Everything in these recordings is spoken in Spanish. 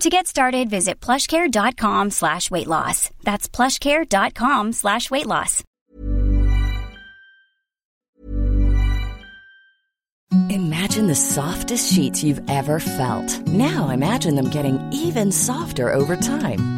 To get started, visit plushcare.com slash weight loss. That's plushcare.com slash weight loss. Imagine the softest sheets you've ever felt. Now imagine them getting even softer over time.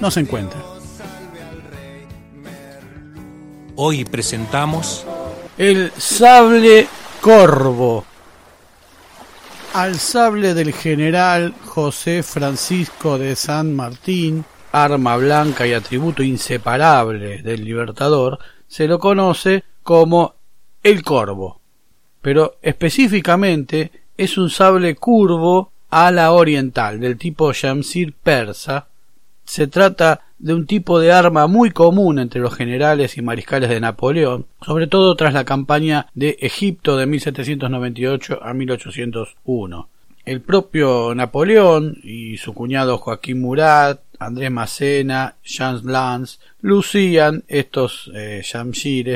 no se encuentra. Hoy presentamos El sable corvo. Al sable del general José Francisco de San Martín, arma blanca y atributo inseparable del libertador, se lo conoce como el corvo. Pero específicamente es un sable curvo a la oriental, del tipo Shamsir persa, se trata de un tipo de arma muy común entre los generales y mariscales de Napoleón, sobre todo tras la campaña de Egipto de 1798 a 1801. El propio Napoleón y su cuñado Joaquín Murat, Andrés Macena, Jean Lance lucían estos eh,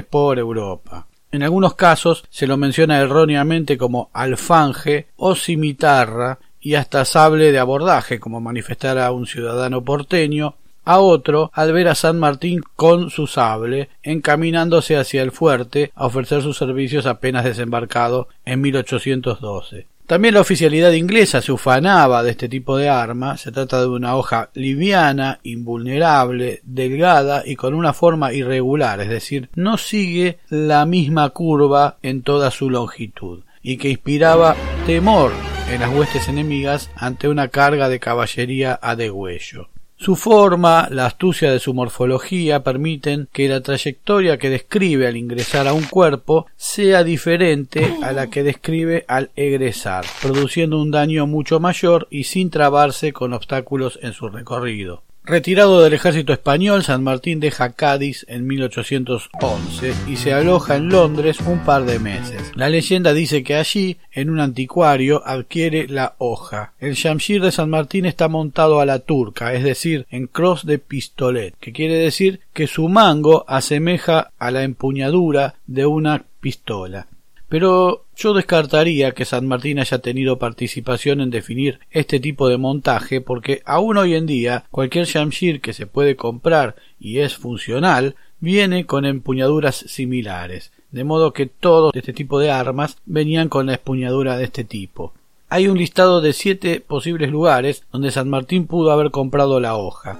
por Europa. En algunos casos se lo menciona erróneamente como alfanje o cimitarra y hasta sable de abordaje, como manifestara un ciudadano porteño, a otro al ver a San Martín con su sable encaminándose hacia el fuerte a ofrecer sus servicios apenas desembarcado en 1812. También la oficialidad inglesa se ufanaba de este tipo de arma. Se trata de una hoja liviana, invulnerable, delgada y con una forma irregular, es decir, no sigue la misma curva en toda su longitud y que inspiraba temor en las huestes enemigas ante una carga de caballería a degüello. Su forma, la astucia de su morfología permiten que la trayectoria que describe al ingresar a un cuerpo sea diferente a la que describe al egresar, produciendo un daño mucho mayor y sin trabarse con obstáculos en su recorrido. Retirado del ejército español, San Martín deja Cádiz en 1811 y se aloja en Londres un par de meses. La leyenda dice que allí, en un anticuario, adquiere la hoja. El Shamshir de San Martín está montado a la turca, es decir, en cross de pistolet, que quiere decir que su mango asemeja a la empuñadura de una pistola. Pero yo descartaría que San Martín haya tenido participación en definir este tipo de montaje porque aún hoy en día cualquier Shamshir que se puede comprar y es funcional viene con empuñaduras similares, de modo que todos este tipo de armas venían con la empuñadura de este tipo. Hay un listado de siete posibles lugares donde San Martín pudo haber comprado la hoja.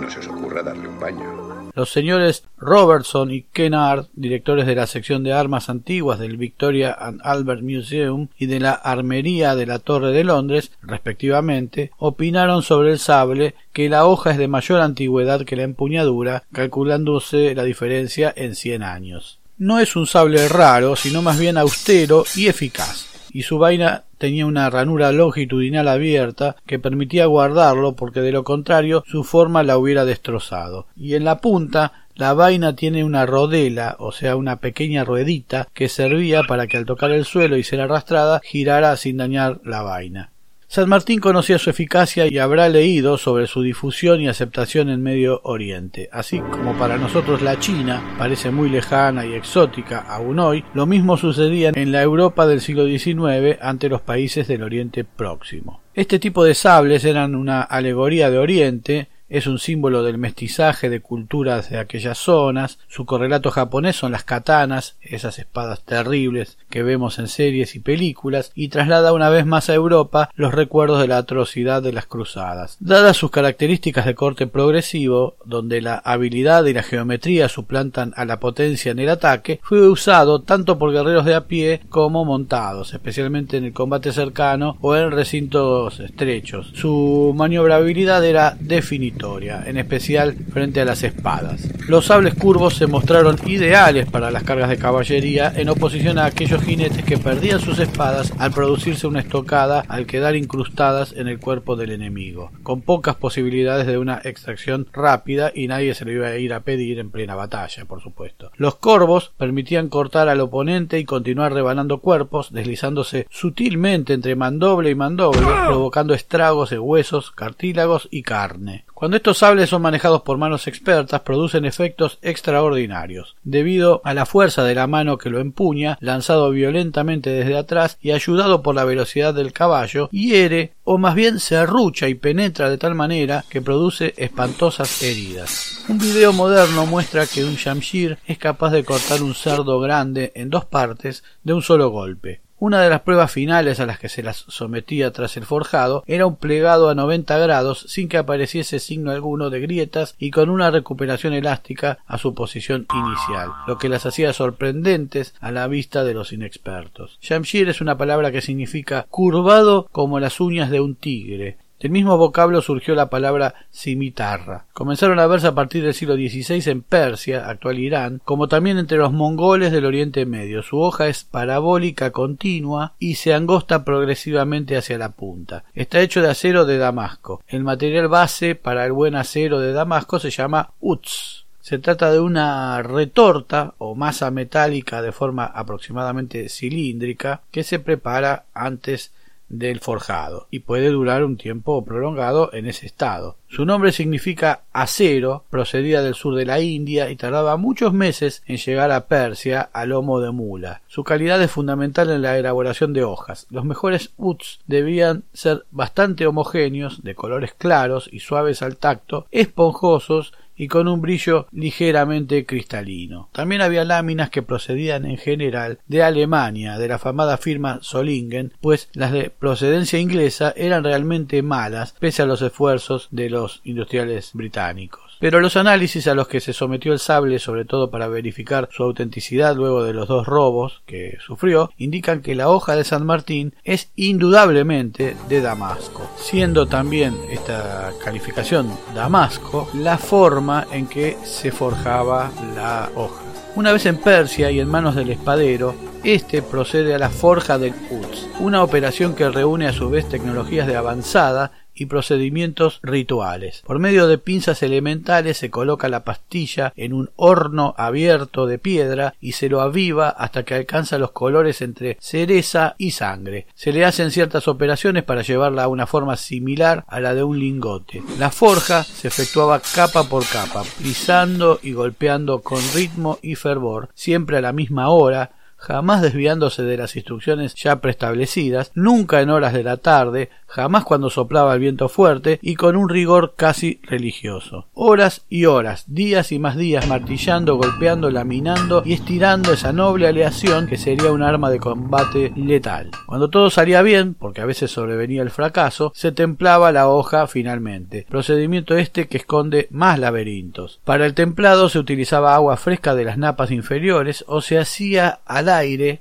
No se os ocurra darle un baño. Los señores Robertson y Kennard, directores de la sección de armas antiguas del Victoria and Albert Museum y de la Armería de la Torre de Londres, respectivamente, opinaron sobre el sable que la hoja es de mayor antigüedad que la empuñadura, calculándose la diferencia en cien años. No es un sable raro, sino más bien austero y eficaz y su vaina tenía una ranura longitudinal abierta que permitía guardarlo porque de lo contrario su forma la hubiera destrozado. Y en la punta la vaina tiene una rodela, o sea, una pequeña ruedita que servía para que al tocar el suelo y ser arrastrada girara sin dañar la vaina. San Martín conocía su eficacia y habrá leído sobre su difusión y aceptación en Medio Oriente. Así como para nosotros la China parece muy lejana y exótica aún hoy, lo mismo sucedía en la Europa del siglo XIX ante los países del Oriente Próximo. Este tipo de sables eran una alegoría de Oriente, es un símbolo del mestizaje de culturas de aquellas zonas. Su correlato japonés son las katanas, esas espadas terribles que vemos en series y películas, y traslada una vez más a Europa los recuerdos de la atrocidad de las cruzadas. Dadas sus características de corte progresivo, donde la habilidad y la geometría suplantan a la potencia en el ataque, fue usado tanto por guerreros de a pie como montados, especialmente en el combate cercano o en recintos estrechos. Su maniobrabilidad era definitiva en especial frente a las espadas. Los sables curvos se mostraron ideales para las cargas de caballería en oposición a aquellos jinetes que perdían sus espadas al producirse una estocada al quedar incrustadas en el cuerpo del enemigo, con pocas posibilidades de una extracción rápida y nadie se lo iba a ir a pedir en plena batalla, por supuesto. Los corvos permitían cortar al oponente y continuar rebanando cuerpos, deslizándose sutilmente entre mandoble y mandoble, provocando estragos de huesos, cartílagos y carne. Cuando estos sables son manejados por manos expertas, producen efectos extraordinarios, debido a la fuerza de la mano que lo empuña, lanzado violentamente desde atrás y ayudado por la velocidad del caballo, hiere o más bien se arrucha y penetra de tal manera que produce espantosas heridas. Un video moderno muestra que un Shamshir es capaz de cortar un cerdo grande en dos partes de un solo golpe. Una de las pruebas finales a las que se las sometía tras el forjado era un plegado a 90 grados sin que apareciese signo alguno de grietas y con una recuperación elástica a su posición inicial, lo que las hacía sorprendentes a la vista de los inexpertos. Shamshir es una palabra que significa curvado como las uñas de un tigre, del mismo vocablo surgió la palabra cimitarra. Comenzaron a verse a partir del siglo XVI en Persia, actual Irán, como también entre los mongoles del Oriente Medio. Su hoja es parabólica continua y se angosta progresivamente hacia la punta. Está hecho de acero de Damasco. El material base para el buen acero de Damasco se llama UTS. Se trata de una retorta o masa metálica de forma aproximadamente cilíndrica que se prepara antes del forjado y puede durar un tiempo prolongado en ese estado. Su nombre significa acero, procedía del sur de la India y tardaba muchos meses en llegar a Persia a lomo de mula. Su calidad es fundamental en la elaboración de hojas. Los mejores uts debían ser bastante homogéneos, de colores claros y suaves al tacto, esponjosos y con un brillo ligeramente cristalino. También había láminas que procedían en general de Alemania, de la afamada firma Solingen, pues las de procedencia inglesa eran realmente malas, pese a los esfuerzos de los industriales británicos. Pero los análisis a los que se sometió el sable, sobre todo para verificar su autenticidad luego de los dos robos que sufrió, indican que la hoja de San Martín es indudablemente de Damasco, siendo también esta calificación Damasco la forma en que se forjaba la hoja. Una vez en Persia y en manos del espadero, este procede a la forja del Quds, una operación que reúne a su vez tecnologías de avanzada y procedimientos rituales. Por medio de pinzas elementales se coloca la pastilla en un horno abierto de piedra y se lo aviva hasta que alcanza los colores entre cereza y sangre. Se le hacen ciertas operaciones para llevarla a una forma similar a la de un lingote. La forja se efectuaba capa por capa, pisando y golpeando con ritmo y fervor, siempre a la misma hora, jamás desviándose de las instrucciones ya preestablecidas, nunca en horas de la tarde, jamás cuando soplaba el viento fuerte y con un rigor casi religioso. Horas y horas, días y más días martillando, golpeando, laminando y estirando esa noble aleación que sería un arma de combate letal. Cuando todo salía bien, porque a veces sobrevenía el fracaso, se templaba la hoja finalmente, procedimiento este que esconde más laberintos. Para el templado se utilizaba agua fresca de las napas inferiores o se hacía al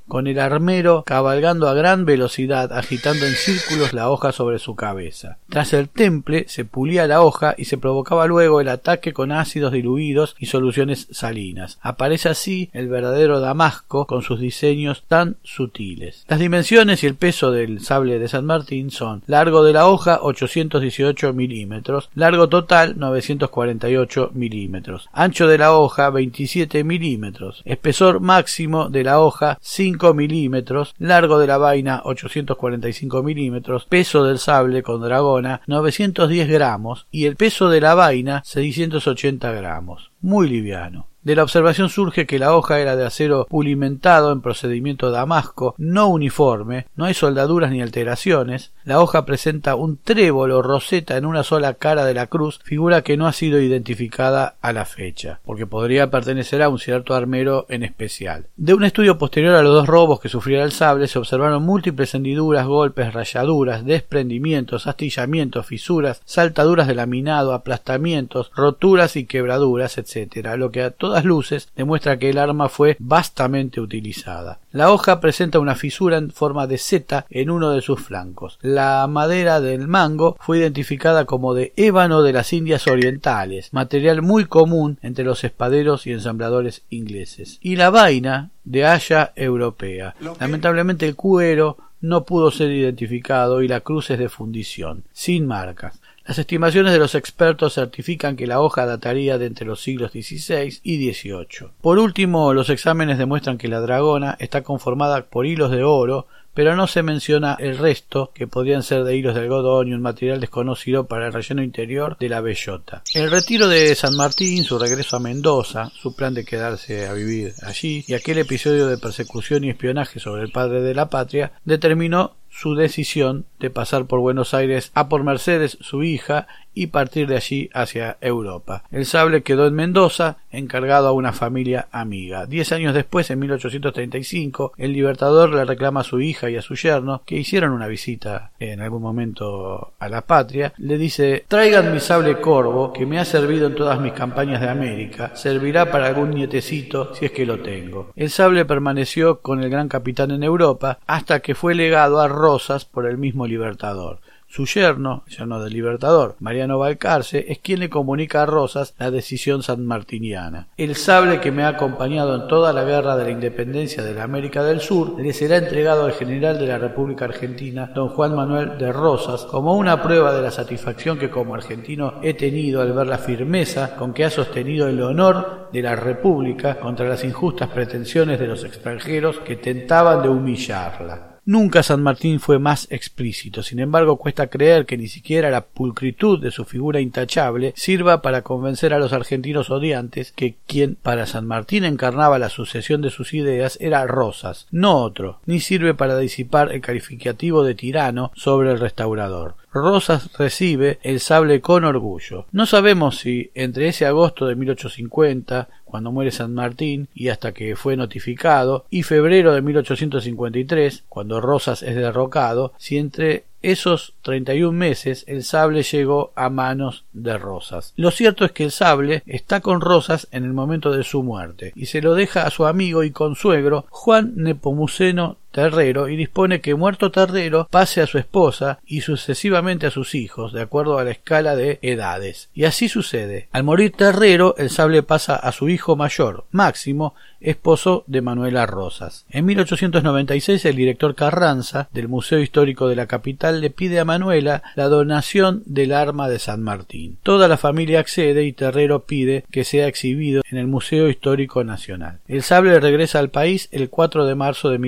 con el armero cabalgando a gran velocidad agitando en círculos la hoja sobre su cabeza. Tras el temple se pulía la hoja y se provocaba luego el ataque con ácidos diluidos y soluciones salinas. Aparece así el verdadero Damasco con sus diseños tan sutiles. Las dimensiones y el peso del sable de San Martín son largo de la hoja 818 milímetros, largo total 948 milímetros, ancho de la hoja 27 milímetros, espesor máximo de la hoja 5 milímetros, largo de la vaina 845 milímetros, peso del sable con dragona 910 gramos y el peso de la vaina 680 gramos. Muy liviano. De la observación surge que la hoja era de acero pulimentado en procedimiento damasco, no uniforme, no hay soldaduras ni alteraciones, la hoja presenta un trébol o roseta en una sola cara de la cruz, figura que no ha sido identificada a la fecha, porque podría pertenecer a un cierto armero en especial. De un estudio posterior a los dos robos que sufriera el sable se observaron múltiples hendiduras, golpes, rayaduras, desprendimientos, astillamientos, fisuras, saltaduras de laminado, aplastamientos, roturas y quebraduras, etc., lo que a luces demuestra que el arma fue vastamente utilizada. La hoja presenta una fisura en forma de seta en uno de sus flancos. La madera del mango fue identificada como de ébano de las Indias Orientales, material muy común entre los espaderos y ensambladores ingleses. Y la vaina de haya europea. Lamentablemente el cuero no pudo ser identificado y la cruz es de fundición, sin marcas. Las estimaciones de los expertos certifican que la hoja dataría de entre los siglos XVI y XVIII. Por último, los exámenes demuestran que la dragona está conformada por hilos de oro, pero no se menciona el resto, que podrían ser de hilos de algodón y un material desconocido para el relleno interior de la bellota. El retiro de San Martín, su regreso a Mendoza, su plan de quedarse a vivir allí, y aquel episodio de persecución y espionaje sobre el padre de la patria, determinó su decisión de pasar por Buenos Aires a por Mercedes, su hija, y partir de allí hacia Europa. El sable quedó en Mendoza, encargado a una familia amiga. Diez años después, en 1835, el Libertador le reclama a su hija y a su yerno, que hicieron una visita en algún momento a la patria, le dice traigan mi sable corvo, que me ha servido en todas mis campañas de América, servirá para algún nietecito si es que lo tengo. El sable permaneció con el gran capitán en Europa hasta que fue legado a Rosas por el mismo Libertador. Su yerno, yerno del Libertador, Mariano Balcarce, es quien le comunica a Rosas la decisión sanmartiniana. El sable que me ha acompañado en toda la guerra de la independencia de la América del Sur le será entregado al general de la República Argentina, don Juan Manuel de Rosas, como una prueba de la satisfacción que como argentino he tenido al ver la firmeza con que ha sostenido el honor de la República contra las injustas pretensiones de los extranjeros que tentaban de humillarla. Nunca San Martín fue más explícito, sin embargo cuesta creer que ni siquiera la pulcritud de su figura intachable sirva para convencer a los argentinos odiantes que quien para San Martín encarnaba la sucesión de sus ideas era Rosas, no otro, ni sirve para disipar el calificativo de tirano sobre el restaurador. Rosas recibe el sable con orgullo. No sabemos si entre ese agosto de 1850, cuando muere San Martín y hasta que fue notificado, y febrero de 1853, cuando Rosas es derrocado, si entre esos 31 meses el sable llegó a manos de Rosas. Lo cierto es que el sable está con Rosas en el momento de su muerte y se lo deja a su amigo y consuegro Juan Nepomuceno Terrero y dispone que muerto Terrero pase a su esposa y sucesivamente a sus hijos, de acuerdo a la escala de edades. Y así sucede. Al morir Terrero, el sable pasa a su hijo mayor, Máximo, esposo de Manuela Rosas. En 1896 el director Carranza del Museo Histórico de la capital le pide a Manuela la donación del arma de San Martín. Toda la familia accede y Terrero pide que sea exhibido en el Museo Histórico Nacional. El sable regresa al país el 4 de marzo de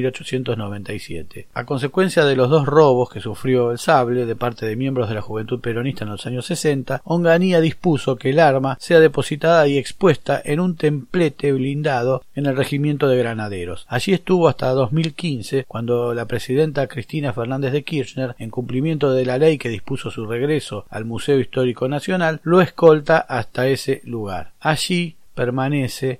1897. A consecuencia de los dos robos que sufrió el sable de parte de miembros de la Juventud Peronista en los años 60, Onganía dispuso que el arma sea depositada y expuesta en un templete blindado en el regimiento de granaderos. Allí estuvo hasta 2015, cuando la presidenta Cristina Fernández de Kirchner, en cumplimiento de la ley que dispuso su regreso al Museo Histórico Nacional, lo escolta hasta ese lugar. Allí permanece